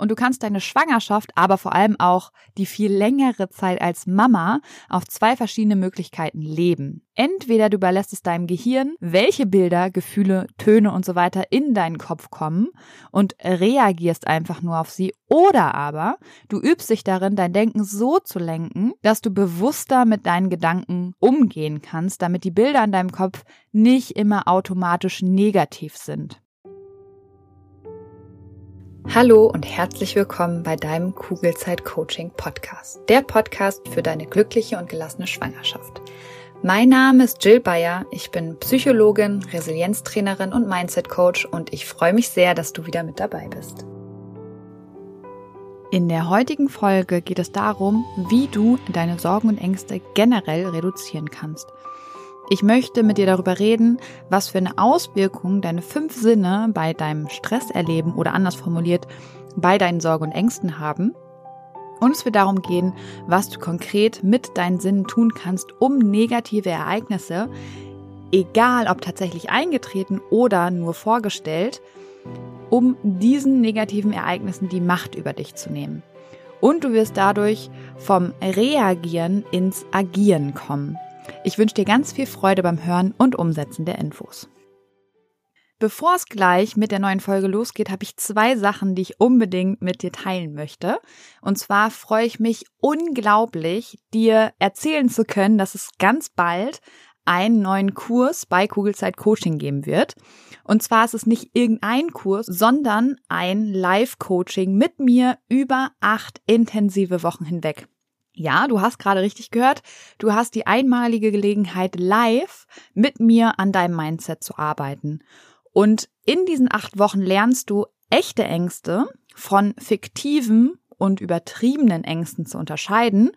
Und du kannst deine Schwangerschaft, aber vor allem auch die viel längere Zeit als Mama auf zwei verschiedene Möglichkeiten leben. Entweder du überlässt es deinem Gehirn, welche Bilder, Gefühle, Töne und so weiter in deinen Kopf kommen und reagierst einfach nur auf sie, oder aber du übst dich darin, dein Denken so zu lenken, dass du bewusster mit deinen Gedanken umgehen kannst, damit die Bilder in deinem Kopf nicht immer automatisch negativ sind. Hallo und herzlich willkommen bei deinem Kugelzeit Coaching Podcast. Der Podcast für deine glückliche und gelassene Schwangerschaft. Mein Name ist Jill Bayer. Ich bin Psychologin, Resilienztrainerin und Mindset Coach und ich freue mich sehr, dass du wieder mit dabei bist. In der heutigen Folge geht es darum, wie du deine Sorgen und Ängste generell reduzieren kannst. Ich möchte mit dir darüber reden, was für eine Auswirkung deine fünf Sinne bei deinem Stresserleben oder anders formuliert bei deinen Sorgen und Ängsten haben. Und es wird darum gehen, was du konkret mit deinen Sinnen tun kannst, um negative Ereignisse, egal ob tatsächlich eingetreten oder nur vorgestellt, um diesen negativen Ereignissen die Macht über dich zu nehmen. Und du wirst dadurch vom Reagieren ins Agieren kommen. Ich wünsche dir ganz viel Freude beim Hören und Umsetzen der Infos. Bevor es gleich mit der neuen Folge losgeht, habe ich zwei Sachen, die ich unbedingt mit dir teilen möchte. Und zwar freue ich mich unglaublich, dir erzählen zu können, dass es ganz bald einen neuen Kurs bei Kugelzeit Coaching geben wird. Und zwar ist es nicht irgendein Kurs, sondern ein Live-Coaching mit mir über acht intensive Wochen hinweg. Ja, du hast gerade richtig gehört. Du hast die einmalige Gelegenheit, live mit mir an deinem Mindset zu arbeiten. Und in diesen acht Wochen lernst du echte Ängste von fiktiven und übertriebenen Ängsten zu unterscheiden.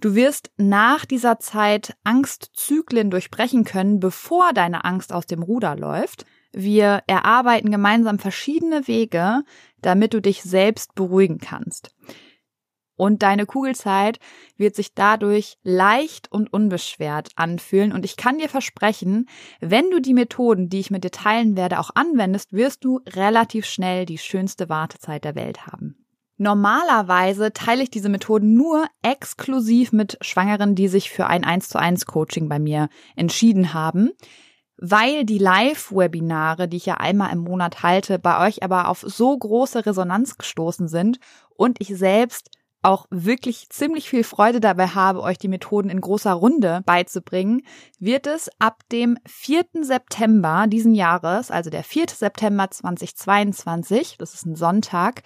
Du wirst nach dieser Zeit Angstzyklen durchbrechen können, bevor deine Angst aus dem Ruder läuft. Wir erarbeiten gemeinsam verschiedene Wege, damit du dich selbst beruhigen kannst. Und deine Kugelzeit wird sich dadurch leicht und unbeschwert anfühlen. Und ich kann dir versprechen, wenn du die Methoden, die ich mit dir teilen werde, auch anwendest, wirst du relativ schnell die schönste Wartezeit der Welt haben. Normalerweise teile ich diese Methoden nur exklusiv mit Schwangeren, die sich für ein 1 zu 1 Coaching bei mir entschieden haben weil die Live-Webinare, die ich ja einmal im Monat halte, bei euch aber auf so große Resonanz gestoßen sind und ich selbst auch wirklich ziemlich viel Freude dabei habe, euch die Methoden in großer Runde beizubringen, wird es ab dem 4. September diesen Jahres, also der 4. September 2022, das ist ein Sonntag,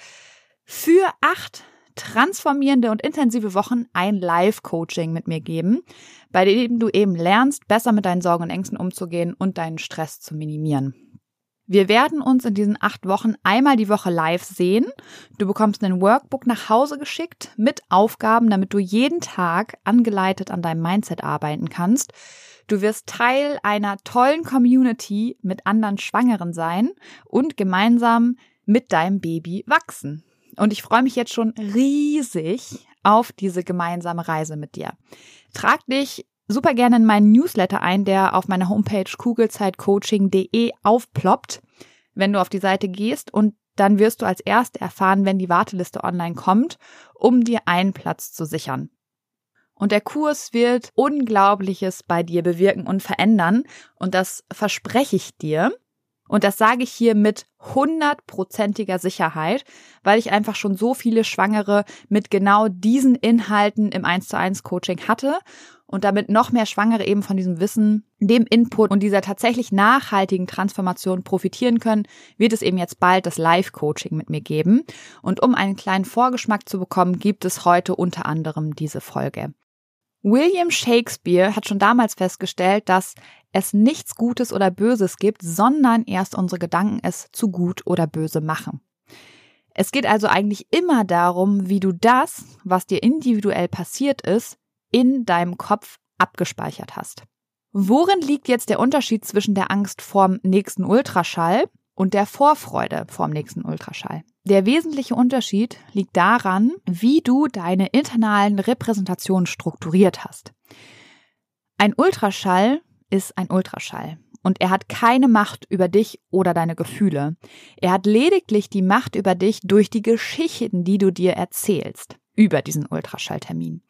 für acht transformierende und intensive Wochen ein Live-Coaching mit mir geben, bei dem du eben lernst, besser mit deinen Sorgen und Ängsten umzugehen und deinen Stress zu minimieren. Wir werden uns in diesen acht Wochen einmal die Woche live sehen. Du bekommst ein Workbook nach Hause geschickt mit Aufgaben, damit du jeden Tag angeleitet an deinem Mindset arbeiten kannst. Du wirst Teil einer tollen Community mit anderen Schwangeren sein und gemeinsam mit deinem Baby wachsen. Und ich freue mich jetzt schon riesig auf diese gemeinsame Reise mit dir. Trag dich super gerne in meinen Newsletter ein, der auf meiner Homepage kugelzeitcoaching.de aufploppt, wenn du auf die Seite gehst und dann wirst du als Erste erfahren, wenn die Warteliste online kommt, um dir einen Platz zu sichern. Und der Kurs wird Unglaubliches bei dir bewirken und verändern. Und das verspreche ich dir. Und das sage ich hier mit hundertprozentiger Sicherheit, weil ich einfach schon so viele Schwangere mit genau diesen Inhalten im 1 zu 1 Coaching hatte und damit noch mehr Schwangere eben von diesem Wissen, dem Input und dieser tatsächlich nachhaltigen Transformation profitieren können, wird es eben jetzt bald das Live-Coaching mit mir geben. Und um einen kleinen Vorgeschmack zu bekommen, gibt es heute unter anderem diese Folge. William Shakespeare hat schon damals festgestellt, dass es nichts Gutes oder Böses gibt, sondern erst unsere Gedanken es zu gut oder böse machen. Es geht also eigentlich immer darum, wie du das, was dir individuell passiert ist, in deinem Kopf abgespeichert hast. Worin liegt jetzt der Unterschied zwischen der Angst vorm nächsten Ultraschall und der Vorfreude vorm nächsten Ultraschall? Der wesentliche Unterschied liegt daran, wie du deine internalen Repräsentationen strukturiert hast. Ein Ultraschall ist ein Ultraschall und er hat keine Macht über dich oder deine Gefühle. Er hat lediglich die Macht über dich durch die Geschichten, die du dir erzählst über diesen Ultraschalltermin.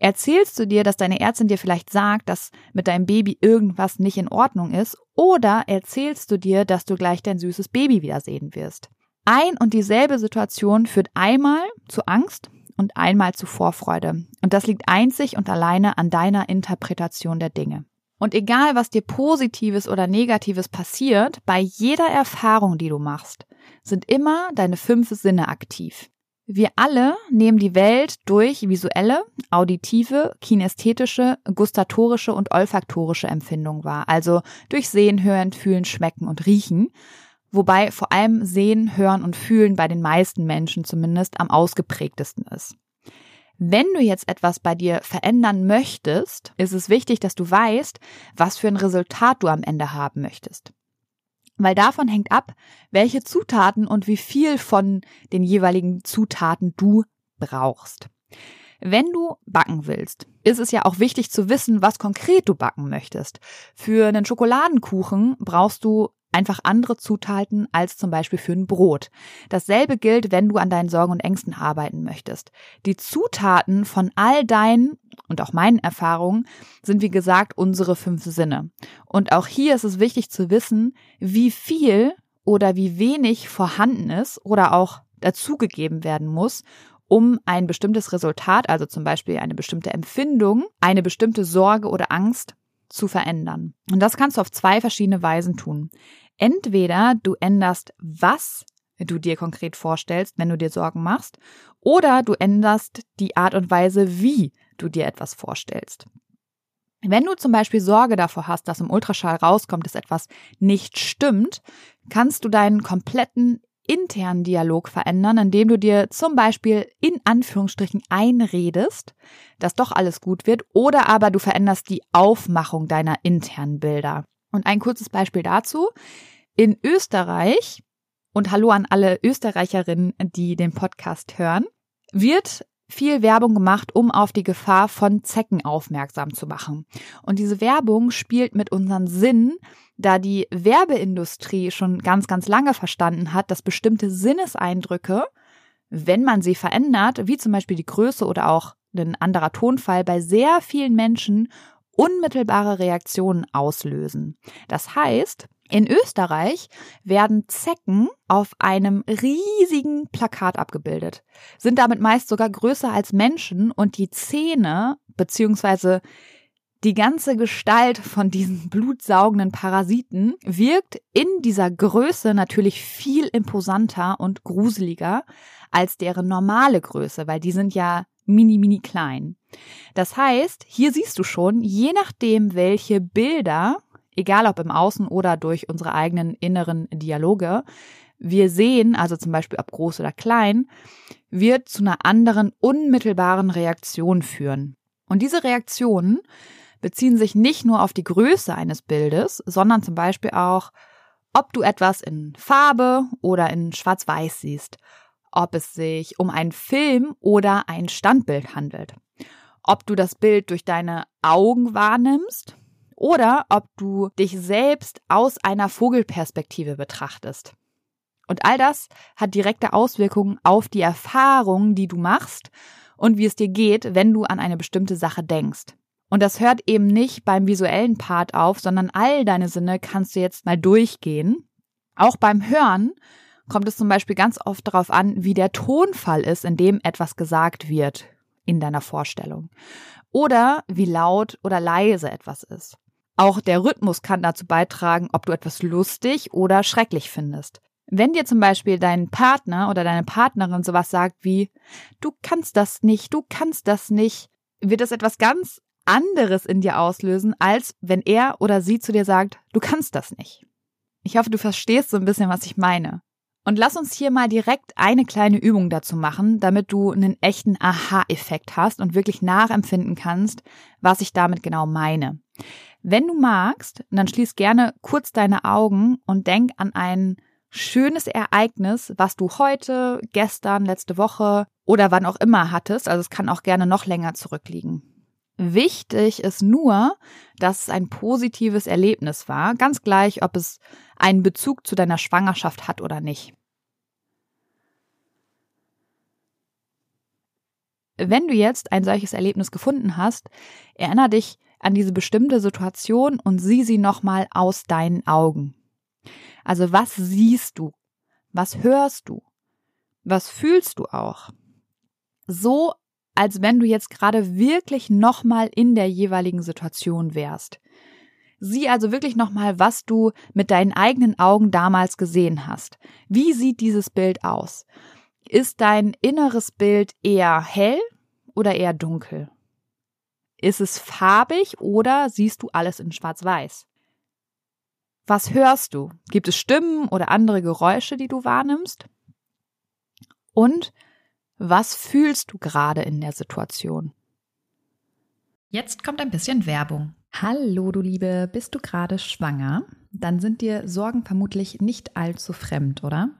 Erzählst du dir, dass deine Ärztin dir vielleicht sagt, dass mit deinem Baby irgendwas nicht in Ordnung ist, oder erzählst du dir, dass du gleich dein süßes Baby wiedersehen wirst? Ein und dieselbe Situation führt einmal zu Angst und einmal zu Vorfreude. Und das liegt einzig und alleine an deiner Interpretation der Dinge. Und egal, was dir Positives oder Negatives passiert, bei jeder Erfahrung, die du machst, sind immer deine fünf Sinne aktiv. Wir alle nehmen die Welt durch visuelle, auditive, kinästhetische, gustatorische und olfaktorische Empfindungen wahr, also durch Sehen, Hören, Fühlen, Schmecken und Riechen, wobei vor allem Sehen, Hören und Fühlen bei den meisten Menschen zumindest am ausgeprägtesten ist. Wenn du jetzt etwas bei dir verändern möchtest, ist es wichtig, dass du weißt, was für ein Resultat du am Ende haben möchtest. Weil davon hängt ab, welche Zutaten und wie viel von den jeweiligen Zutaten du brauchst. Wenn du backen willst, ist es ja auch wichtig zu wissen, was konkret du backen möchtest. Für einen Schokoladenkuchen brauchst du einfach andere Zutaten als zum Beispiel für ein Brot. Dasselbe gilt, wenn du an deinen Sorgen und Ängsten arbeiten möchtest. Die Zutaten von all deinen und auch meinen Erfahrungen sind wie gesagt unsere fünf Sinne. Und auch hier ist es wichtig zu wissen, wie viel oder wie wenig vorhanden ist oder auch dazugegeben werden muss, um ein bestimmtes Resultat, also zum Beispiel eine bestimmte Empfindung, eine bestimmte Sorge oder Angst zu verändern. Und das kannst du auf zwei verschiedene Weisen tun. Entweder du änderst, was du dir konkret vorstellst, wenn du dir Sorgen machst, oder du änderst die Art und Weise, wie du dir etwas vorstellst. Wenn du zum Beispiel Sorge davor hast, dass im Ultraschall rauskommt, dass etwas nicht stimmt, kannst du deinen kompletten internen Dialog verändern, indem du dir zum Beispiel in Anführungsstrichen einredest, dass doch alles gut wird, oder aber du veränderst die Aufmachung deiner internen Bilder. Und ein kurzes Beispiel dazu. In Österreich, und hallo an alle Österreicherinnen, die den Podcast hören, wird viel Werbung gemacht, um auf die Gefahr von Zecken aufmerksam zu machen. Und diese Werbung spielt mit unseren Sinnen, da die Werbeindustrie schon ganz, ganz lange verstanden hat, dass bestimmte Sinneseindrücke, wenn man sie verändert, wie zum Beispiel die Größe oder auch ein anderer Tonfall, bei sehr vielen Menschen unmittelbare Reaktionen auslösen. Das heißt, in Österreich werden Zecken auf einem riesigen Plakat abgebildet, sind damit meist sogar größer als Menschen und die Zähne bzw. die ganze Gestalt von diesen blutsaugenden Parasiten wirkt in dieser Größe natürlich viel imposanter und gruseliger als deren normale Größe, weil die sind ja mini, mini klein. Das heißt, hier siehst du schon, je nachdem, welche Bilder egal ob im Außen oder durch unsere eigenen inneren Dialoge, wir sehen, also zum Beispiel ob groß oder klein, wird zu einer anderen unmittelbaren Reaktion führen. Und diese Reaktionen beziehen sich nicht nur auf die Größe eines Bildes, sondern zum Beispiel auch, ob du etwas in Farbe oder in Schwarz-Weiß siehst, ob es sich um einen Film oder ein Standbild handelt, ob du das Bild durch deine Augen wahrnimmst oder ob du dich selbst aus einer Vogelperspektive betrachtest. Und all das hat direkte Auswirkungen auf die Erfahrung, die du machst und wie es dir geht, wenn du an eine bestimmte Sache denkst. Und das hört eben nicht beim visuellen Part auf, sondern all deine Sinne kannst du jetzt mal durchgehen. Auch beim Hören kommt es zum Beispiel ganz oft darauf an, wie der Tonfall ist, in dem etwas gesagt wird in deiner Vorstellung. Oder wie laut oder leise etwas ist. Auch der Rhythmus kann dazu beitragen, ob du etwas lustig oder schrecklich findest. Wenn dir zum Beispiel dein Partner oder deine Partnerin sowas sagt wie, du kannst das nicht, du kannst das nicht, wird das etwas ganz anderes in dir auslösen, als wenn er oder sie zu dir sagt, du kannst das nicht. Ich hoffe, du verstehst so ein bisschen, was ich meine. Und lass uns hier mal direkt eine kleine Übung dazu machen, damit du einen echten Aha-Effekt hast und wirklich nachempfinden kannst, was ich damit genau meine. Wenn du magst, dann schließ gerne kurz deine Augen und denk an ein schönes Ereignis, was du heute, gestern, letzte Woche oder wann auch immer hattest. Also es kann auch gerne noch länger zurückliegen. Wichtig ist nur, dass es ein positives Erlebnis war, ganz gleich, ob es einen Bezug zu deiner Schwangerschaft hat oder nicht. Wenn du jetzt ein solches Erlebnis gefunden hast, erinnere dich an diese bestimmte Situation und sieh sie nochmal aus deinen Augen. Also was siehst du? Was hörst du? Was fühlst du auch? So als wenn du jetzt gerade wirklich nochmal in der jeweiligen Situation wärst. Sieh also wirklich nochmal, was du mit deinen eigenen Augen damals gesehen hast. Wie sieht dieses Bild aus? Ist dein inneres Bild eher hell oder eher dunkel? Ist es farbig oder siehst du alles in schwarz-weiß? Was hörst du? Gibt es Stimmen oder andere Geräusche, die du wahrnimmst? Und was fühlst du gerade in der Situation? Jetzt kommt ein bisschen Werbung. Hallo, du Liebe, bist du gerade schwanger? Dann sind dir Sorgen vermutlich nicht allzu fremd, oder?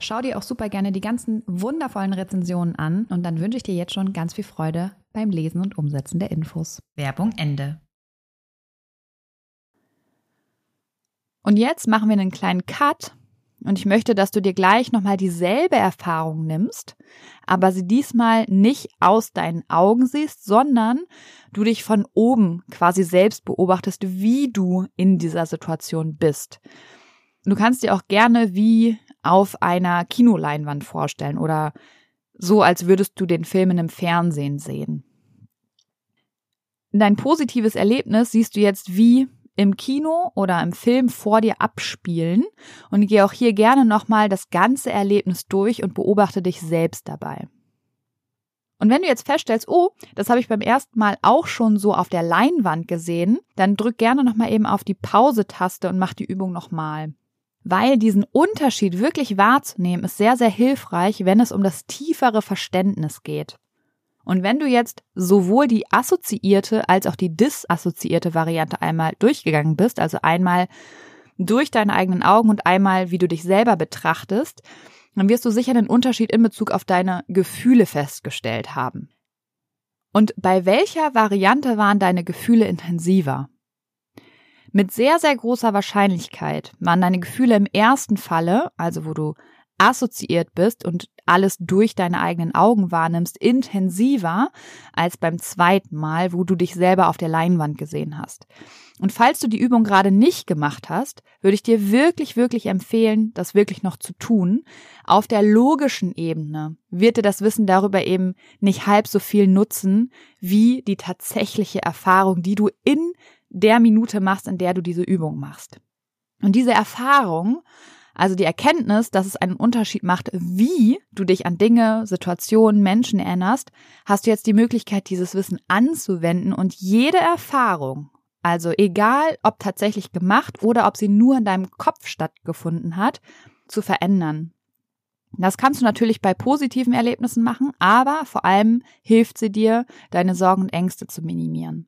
Schau dir auch super gerne die ganzen wundervollen Rezensionen an und dann wünsche ich dir jetzt schon ganz viel Freude beim Lesen und Umsetzen der Infos. Werbung Ende. Und jetzt machen wir einen kleinen Cut und ich möchte, dass du dir gleich nochmal dieselbe Erfahrung nimmst, aber sie diesmal nicht aus deinen Augen siehst, sondern du dich von oben quasi selbst beobachtest, wie du in dieser Situation bist. Du kannst dir auch gerne wie auf einer Kinoleinwand vorstellen oder so, als würdest du den Film in einem Fernsehen sehen. Dein positives Erlebnis siehst du jetzt wie im Kino oder im Film vor dir abspielen und gehe auch hier gerne nochmal das ganze Erlebnis durch und beobachte dich selbst dabei. Und wenn du jetzt feststellst, oh, das habe ich beim ersten Mal auch schon so auf der Leinwand gesehen, dann drück gerne nochmal eben auf die Pause-Taste und mach die Übung nochmal weil diesen Unterschied wirklich wahrzunehmen ist sehr, sehr hilfreich, wenn es um das tiefere Verständnis geht. Und wenn du jetzt sowohl die assoziierte als auch die disassoziierte Variante einmal durchgegangen bist, also einmal durch deine eigenen Augen und einmal, wie du dich selber betrachtest, dann wirst du sicher einen Unterschied in Bezug auf deine Gefühle festgestellt haben. Und bei welcher Variante waren deine Gefühle intensiver? Mit sehr, sehr großer Wahrscheinlichkeit waren deine Gefühle im ersten Falle, also wo du assoziiert bist und alles durch deine eigenen Augen wahrnimmst, intensiver als beim zweiten Mal, wo du dich selber auf der Leinwand gesehen hast. Und falls du die Übung gerade nicht gemacht hast, würde ich dir wirklich, wirklich empfehlen, das wirklich noch zu tun. Auf der logischen Ebene wird dir das Wissen darüber eben nicht halb so viel nutzen, wie die tatsächliche Erfahrung, die du in der Minute machst, in der du diese Übung machst. Und diese Erfahrung, Also die Erkenntnis, dass es einen Unterschied macht, wie du dich an Dinge, Situationen, Menschen erinnerst, hast du jetzt die Möglichkeit, dieses Wissen anzuwenden und jede Erfahrung, also egal ob tatsächlich gemacht oder ob sie nur in deinem Kopf stattgefunden hat, zu verändern. Das kannst du natürlich bei positiven Erlebnissen machen, aber vor allem hilft sie dir, deine Sorgen und Ängste zu minimieren.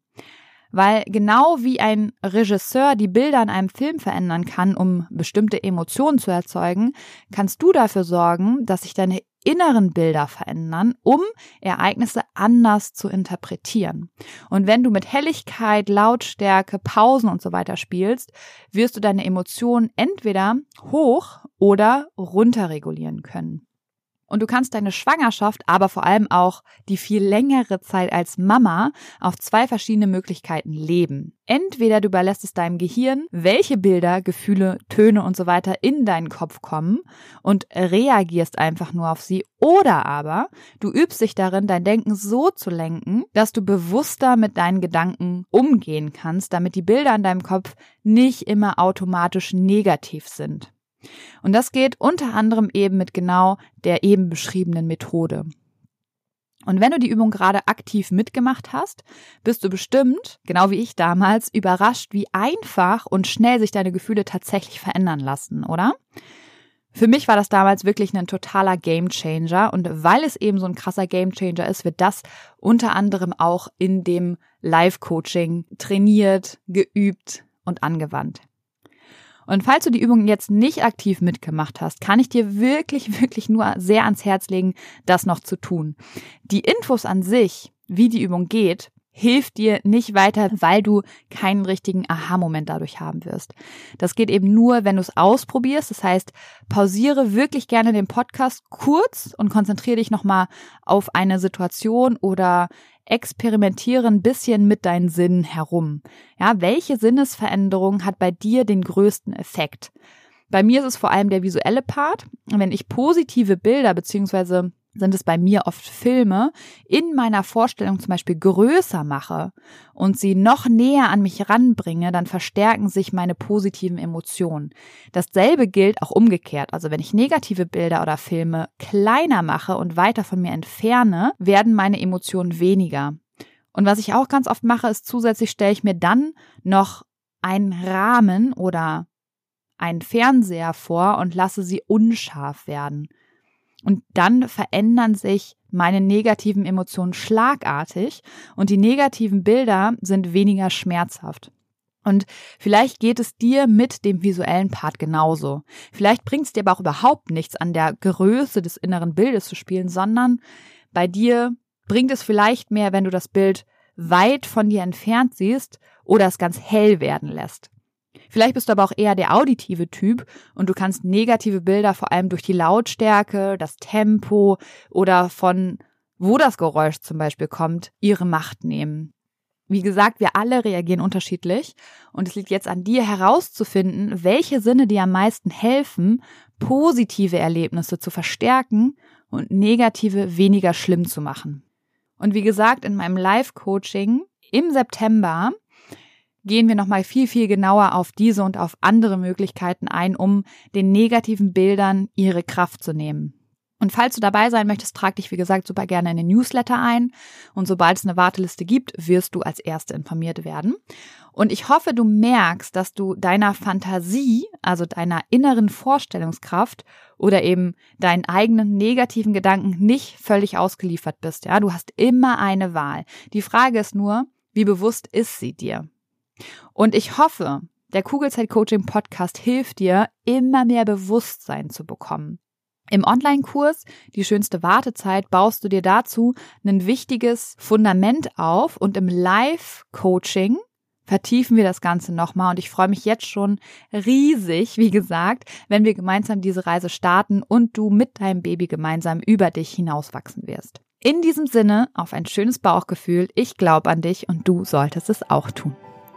Weil genau wie ein Regisseur die Bilder in einem Film verändern kann, um bestimmte Emotionen zu erzeugen, kannst du dafür sorgen, dass sich deine inneren Bilder verändern, um Ereignisse anders zu interpretieren. Und wenn du mit Helligkeit, Lautstärke, Pausen und so weiter spielst, wirst du deine Emotionen entweder hoch oder runter regulieren können. Und du kannst deine Schwangerschaft, aber vor allem auch die viel längere Zeit als Mama auf zwei verschiedene Möglichkeiten leben. Entweder du überlässt es deinem Gehirn, welche Bilder, Gefühle, Töne und so weiter in deinen Kopf kommen und reagierst einfach nur auf sie, oder aber du übst dich darin, dein Denken so zu lenken, dass du bewusster mit deinen Gedanken umgehen kannst, damit die Bilder in deinem Kopf nicht immer automatisch negativ sind. Und das geht unter anderem eben mit genau der eben beschriebenen Methode. Und wenn du die Übung gerade aktiv mitgemacht hast, bist du bestimmt, genau wie ich damals, überrascht, wie einfach und schnell sich deine Gefühle tatsächlich verändern lassen, oder? Für mich war das damals wirklich ein totaler Gamechanger und weil es eben so ein krasser Gamechanger ist, wird das unter anderem auch in dem Live-Coaching trainiert, geübt und angewandt. Und falls du die Übung jetzt nicht aktiv mitgemacht hast, kann ich dir wirklich, wirklich nur sehr ans Herz legen, das noch zu tun. Die Infos an sich, wie die Übung geht, hilft dir nicht weiter, weil du keinen richtigen Aha-Moment dadurch haben wirst. Das geht eben nur, wenn du es ausprobierst. Das heißt, pausiere wirklich gerne den Podcast kurz und konzentriere dich nochmal auf eine Situation oder experimentiere ein bisschen mit deinen Sinnen herum. Ja, welche Sinnesveränderung hat bei dir den größten Effekt? Bei mir ist es vor allem der visuelle Part. Wenn ich positive Bilder beziehungsweise sind es bei mir oft Filme, in meiner Vorstellung zum Beispiel größer mache und sie noch näher an mich ranbringe, dann verstärken sich meine positiven Emotionen. Dasselbe gilt auch umgekehrt. Also wenn ich negative Bilder oder Filme kleiner mache und weiter von mir entferne, werden meine Emotionen weniger. Und was ich auch ganz oft mache, ist zusätzlich stelle ich mir dann noch einen Rahmen oder einen Fernseher vor und lasse sie unscharf werden. Und dann verändern sich meine negativen Emotionen schlagartig und die negativen Bilder sind weniger schmerzhaft. Und vielleicht geht es dir mit dem visuellen Part genauso. Vielleicht bringt es dir aber auch überhaupt nichts an der Größe des inneren Bildes zu spielen, sondern bei dir bringt es vielleicht mehr, wenn du das Bild weit von dir entfernt siehst oder es ganz hell werden lässt. Vielleicht bist du aber auch eher der auditive Typ und du kannst negative Bilder vor allem durch die Lautstärke, das Tempo oder von wo das Geräusch zum Beispiel kommt, ihre Macht nehmen. Wie gesagt, wir alle reagieren unterschiedlich und es liegt jetzt an dir herauszufinden, welche Sinne dir am meisten helfen, positive Erlebnisse zu verstärken und negative weniger schlimm zu machen. Und wie gesagt, in meinem Live-Coaching im September gehen wir nochmal viel, viel genauer auf diese und auf andere Möglichkeiten ein, um den negativen Bildern ihre Kraft zu nehmen. Und falls du dabei sein möchtest, trag dich, wie gesagt, super gerne in den Newsletter ein. Und sobald es eine Warteliste gibt, wirst du als Erste informiert werden. Und ich hoffe, du merkst, dass du deiner Fantasie, also deiner inneren Vorstellungskraft oder eben deinen eigenen negativen Gedanken nicht völlig ausgeliefert bist. Ja, du hast immer eine Wahl. Die Frage ist nur, wie bewusst ist sie dir? Und ich hoffe, der Kugelzeit-Coaching Podcast hilft dir, immer mehr Bewusstsein zu bekommen. Im Online-Kurs Die schönste Wartezeit baust du dir dazu ein wichtiges Fundament auf und im Live-Coaching vertiefen wir das Ganze nochmal und ich freue mich jetzt schon riesig, wie gesagt, wenn wir gemeinsam diese Reise starten und du mit deinem Baby gemeinsam über dich hinauswachsen wirst. In diesem Sinne, auf ein schönes Bauchgefühl, ich glaube an dich und du solltest es auch tun